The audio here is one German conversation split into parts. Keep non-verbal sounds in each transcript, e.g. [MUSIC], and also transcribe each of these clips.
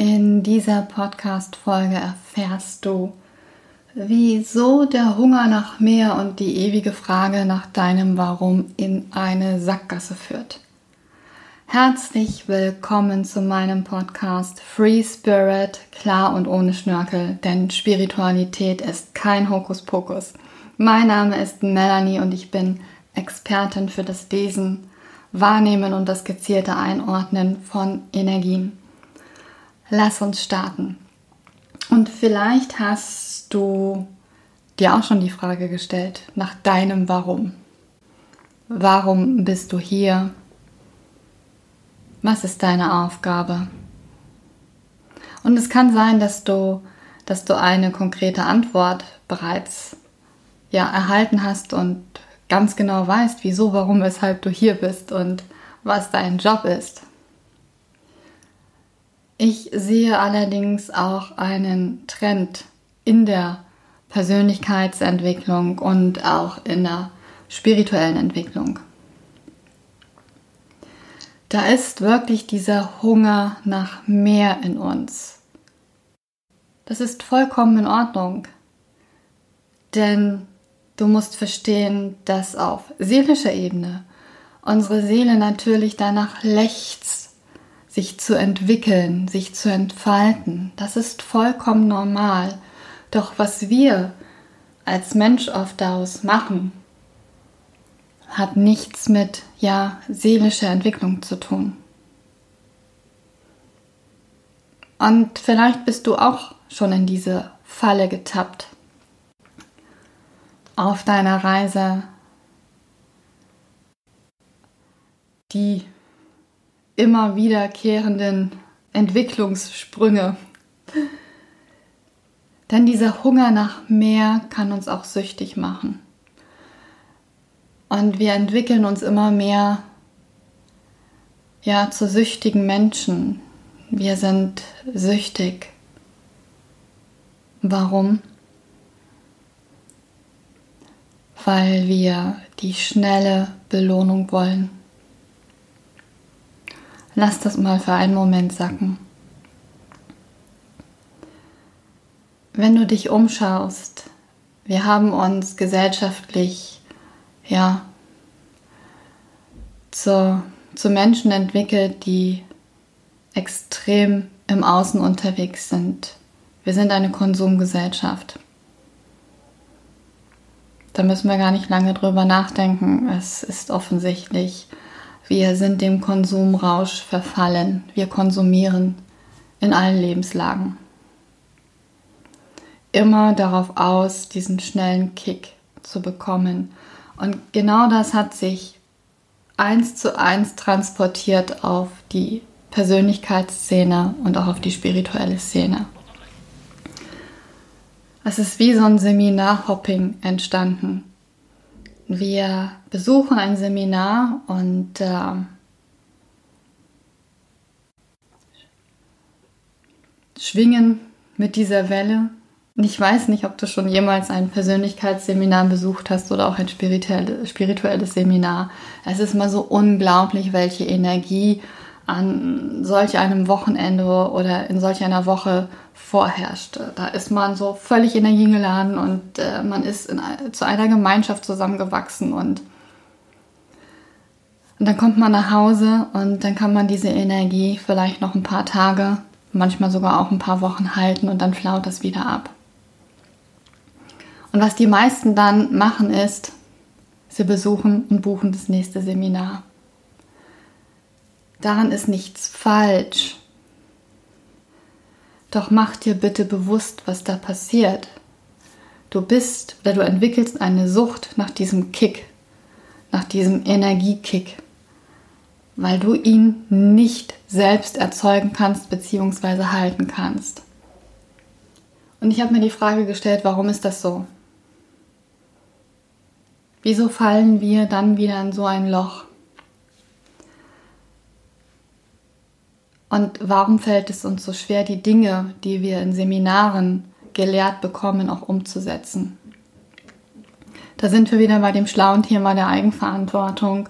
In dieser Podcast-Folge erfährst du, wieso der Hunger nach mehr und die ewige Frage nach deinem Warum in eine Sackgasse führt. Herzlich willkommen zu meinem Podcast Free Spirit, klar und ohne Schnörkel, denn Spiritualität ist kein Hokuspokus. Mein Name ist Melanie und ich bin Expertin für das Lesen, Wahrnehmen und das gezielte Einordnen von Energien. Lass uns starten. Und vielleicht hast du dir auch schon die Frage gestellt nach deinem Warum. Warum bist du hier? Was ist deine Aufgabe? Und es kann sein, dass du, dass du eine konkrete Antwort bereits ja, erhalten hast und ganz genau weißt, wieso, warum, weshalb du hier bist und was dein Job ist. Ich sehe allerdings auch einen Trend in der Persönlichkeitsentwicklung und auch in der spirituellen Entwicklung. Da ist wirklich dieser Hunger nach mehr in uns. Das ist vollkommen in Ordnung. Denn du musst verstehen, dass auf seelischer Ebene unsere Seele natürlich danach lechzt, sich zu entwickeln, sich zu entfalten. Das ist vollkommen normal. Doch was wir als Mensch oft daraus machen, hat nichts mit ja seelischer Entwicklung zu tun. Und vielleicht bist du auch schon in diese Falle getappt. Auf deiner Reise, die immer wiederkehrenden Entwicklungssprünge. Denn dieser Hunger nach mehr kann uns auch süchtig machen. Und wir entwickeln uns immer mehr ja, zu süchtigen Menschen. Wir sind süchtig. Warum? Weil wir die schnelle Belohnung wollen. Lass das mal für einen Moment sacken. Wenn du dich umschaust, wir haben uns gesellschaftlich ja zu, zu Menschen entwickelt, die extrem im Außen unterwegs sind. Wir sind eine Konsumgesellschaft. Da müssen wir gar nicht lange drüber nachdenken. Es ist offensichtlich, wir sind dem Konsumrausch verfallen. Wir konsumieren in allen Lebenslagen. Immer darauf aus, diesen schnellen Kick zu bekommen. Und genau das hat sich eins zu eins transportiert auf die Persönlichkeitsszene und auch auf die spirituelle Szene. Es ist wie so ein Seminarhopping entstanden. Wir besuchen ein Seminar und äh, schwingen mit dieser Welle. Und ich weiß nicht, ob du schon jemals ein Persönlichkeitsseminar besucht hast oder auch ein spirituelles, Seminar. Es ist mal so unglaublich, welche Energie an solch einem Wochenende oder in solch einer Woche vorherrscht. Da ist man so völlig energiegeladen und äh, man ist in, zu einer Gemeinschaft zusammengewachsen und, und dann kommt man nach Hause und dann kann man diese Energie vielleicht noch ein paar Tage, manchmal sogar auch ein paar Wochen halten und dann flaut das wieder ab. Und was die meisten dann machen ist, sie besuchen und buchen das nächste Seminar. Daran ist nichts falsch. Doch mach dir bitte bewusst, was da passiert. Du bist oder du entwickelst eine Sucht nach diesem Kick, nach diesem Energiekick, weil du ihn nicht selbst erzeugen kannst bzw. halten kannst. Und ich habe mir die Frage gestellt, warum ist das so? Wieso fallen wir dann wieder in so ein Loch? Und warum fällt es uns so schwer, die Dinge, die wir in Seminaren gelehrt bekommen, auch umzusetzen? Da sind wir wieder bei dem schlauen Thema der Eigenverantwortung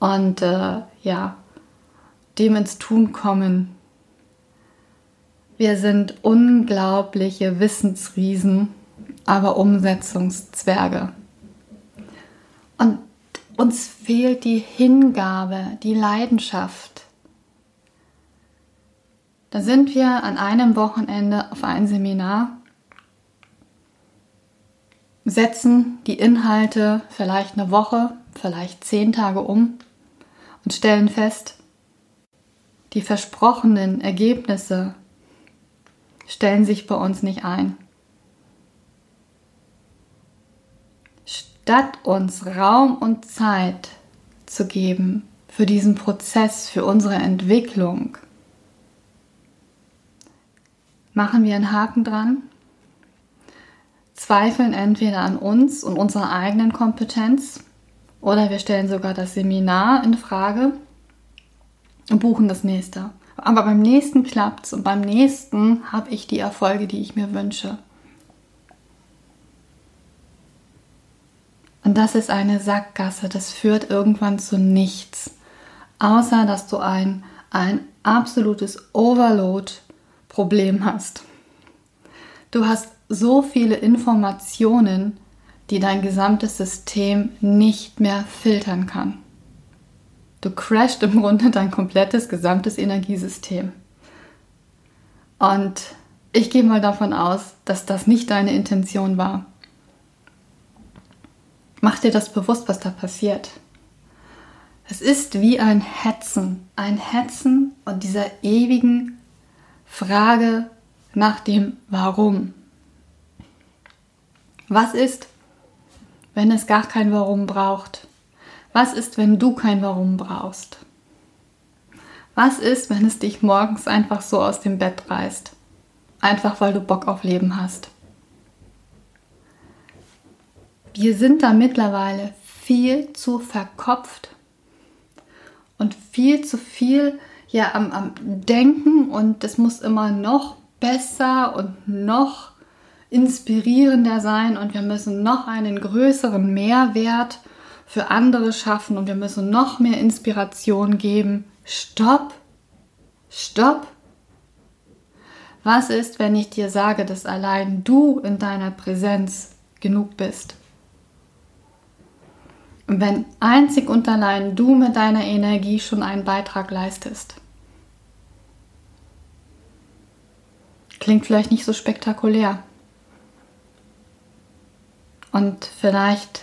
und äh, ja, dem ins Tun kommen. Wir sind unglaubliche Wissensriesen, aber Umsetzungszwerge. Und uns fehlt die Hingabe, die Leidenschaft. Da sind wir an einem Wochenende auf ein Seminar, setzen die Inhalte vielleicht eine Woche, vielleicht zehn Tage um und stellen fest, die versprochenen Ergebnisse stellen sich bei uns nicht ein. Statt uns Raum und Zeit zu geben für diesen Prozess, für unsere Entwicklung, machen wir einen Haken dran, zweifeln entweder an uns und unserer eigenen Kompetenz oder wir stellen sogar das Seminar in Frage und buchen das nächste. Aber beim nächsten klappt es und beim nächsten habe ich die Erfolge, die ich mir wünsche. Und das ist eine Sackgasse, das führt irgendwann zu nichts, außer dass du ein, ein absolutes Overload-Problem hast. Du hast so viele Informationen, die dein gesamtes System nicht mehr filtern kann. Du crasht im Grunde dein komplettes gesamtes Energiesystem. Und ich gehe mal davon aus, dass das nicht deine Intention war. Mach dir das bewusst, was da passiert. Es ist wie ein Hetzen, ein Hetzen und dieser ewigen Frage nach dem Warum. Was ist, wenn es gar kein Warum braucht? Was ist, wenn du kein Warum brauchst? Was ist, wenn es dich morgens einfach so aus dem Bett reißt? Einfach weil du Bock auf Leben hast. Wir sind da mittlerweile viel zu verkopft und viel zu viel ja am, am Denken und es muss immer noch besser und noch inspirierender sein und wir müssen noch einen größeren Mehrwert für andere schaffen und wir müssen noch mehr Inspiration geben. Stopp! Stopp! Was ist, wenn ich dir sage, dass allein du in deiner Präsenz genug bist? Wenn einzig und allein du mit deiner Energie schon einen Beitrag leistest. Klingt vielleicht nicht so spektakulär. Und vielleicht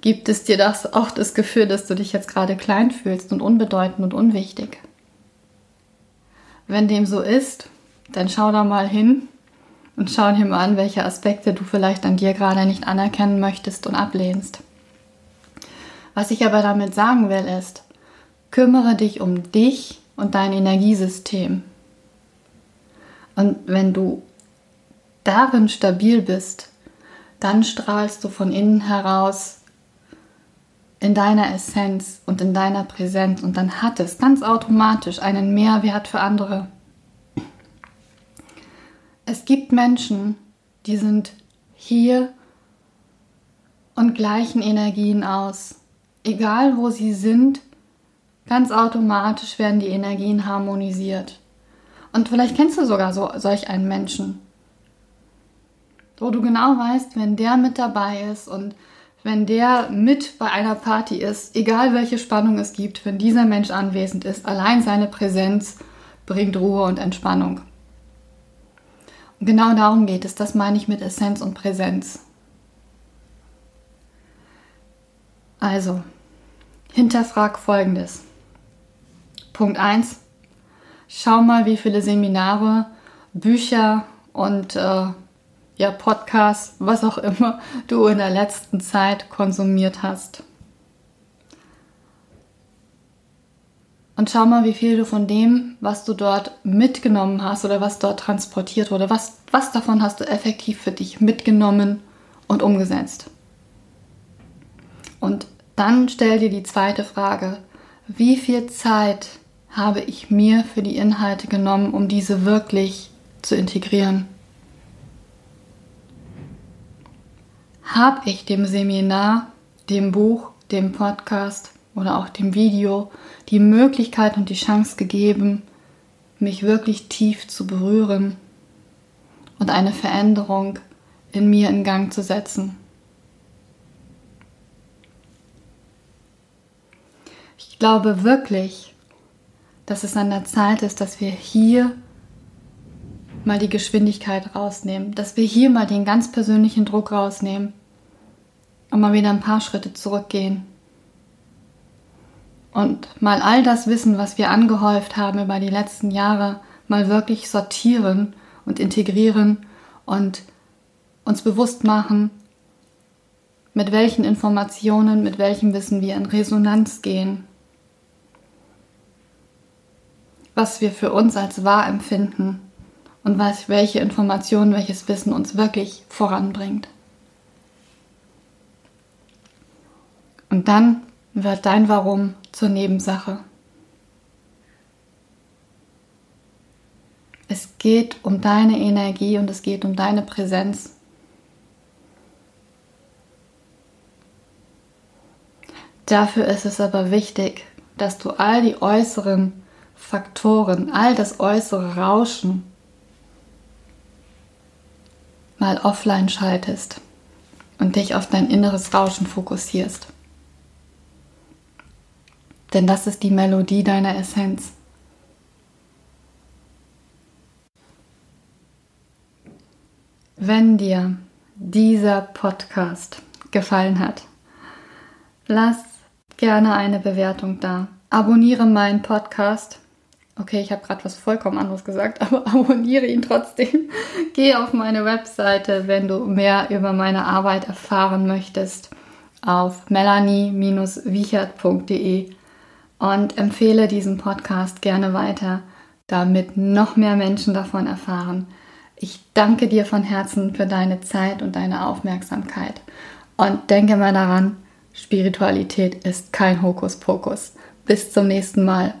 gibt es dir das auch das Gefühl, dass du dich jetzt gerade klein fühlst und unbedeutend und unwichtig. Wenn dem so ist, dann schau da mal hin und schau dir mal an, welche Aspekte du vielleicht an dir gerade nicht anerkennen möchtest und ablehnst. Was ich aber damit sagen will, ist, kümmere dich um dich und dein Energiesystem. Und wenn du darin stabil bist, dann strahlst du von innen heraus in deiner Essenz und in deiner Präsenz und dann hat es ganz automatisch einen Mehrwert für andere. Es gibt Menschen, die sind hier und gleichen Energien aus. Egal wo sie sind, ganz automatisch werden die Energien harmonisiert. Und vielleicht kennst du sogar so, solch einen Menschen, wo du genau weißt, wenn der mit dabei ist und wenn der mit bei einer Party ist, egal welche Spannung es gibt, wenn dieser Mensch anwesend ist, allein seine Präsenz bringt Ruhe und Entspannung. Und genau darum geht es, das meine ich mit Essenz und Präsenz. Also, hinterfrag folgendes. Punkt 1. Schau mal, wie viele Seminare, Bücher und äh, ja, Podcasts, was auch immer du in der letzten Zeit konsumiert hast. Und schau mal, wie viel du von dem, was du dort mitgenommen hast oder was dort transportiert wurde, was, was davon hast du effektiv für dich mitgenommen und umgesetzt. Und dann stell dir die zweite Frage, wie viel Zeit habe ich mir für die Inhalte genommen, um diese wirklich zu integrieren? habe ich dem Seminar, dem Buch, dem Podcast oder auch dem Video die Möglichkeit und die Chance gegeben, mich wirklich tief zu berühren und eine Veränderung in mir in Gang zu setzen. Ich glaube wirklich, dass es an der Zeit ist, dass wir hier mal die Geschwindigkeit rausnehmen, dass wir hier mal den ganz persönlichen Druck rausnehmen und mal wieder ein paar Schritte zurückgehen und mal all das Wissen, was wir angehäuft haben über die letzten Jahre, mal wirklich sortieren und integrieren und uns bewusst machen, mit welchen Informationen, mit welchem Wissen wir in Resonanz gehen, was wir für uns als wahr empfinden und was, welche Informationen, welches Wissen uns wirklich voranbringt. Und dann wird dein Warum zur Nebensache. Es geht um deine Energie und es geht um deine Präsenz. Dafür ist es aber wichtig, dass du all die äußeren Faktoren, all das äußere Rauschen mal offline schaltest und dich auf dein inneres Rauschen fokussierst. Denn das ist die Melodie deiner Essenz. Wenn dir dieser Podcast gefallen hat, lass gerne eine Bewertung da. Abonniere meinen Podcast. Okay, ich habe gerade was vollkommen anderes gesagt, [LAUGHS] aber abonniere ihn trotzdem. Geh auf meine Webseite, wenn du mehr über meine Arbeit erfahren möchtest, auf melanie-wiechert.de und empfehle diesen Podcast gerne weiter, damit noch mehr Menschen davon erfahren. Ich danke dir von Herzen für deine Zeit und deine Aufmerksamkeit und denke mal daran, Spiritualität ist kein Hokuspokus. Bis zum nächsten Mal.